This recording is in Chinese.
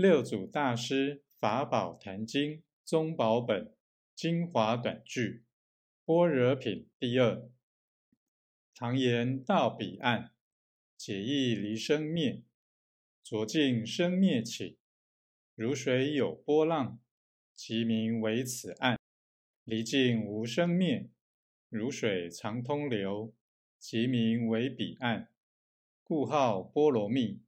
六祖大师《法宝坛经》宗宝本精华短句，般若品第二。唐言到彼岸，解意离生灭，浊净生灭起，如水有波浪，其名为此岸。离境无生灭，如水常通流，其名为彼岸，故号波罗蜜。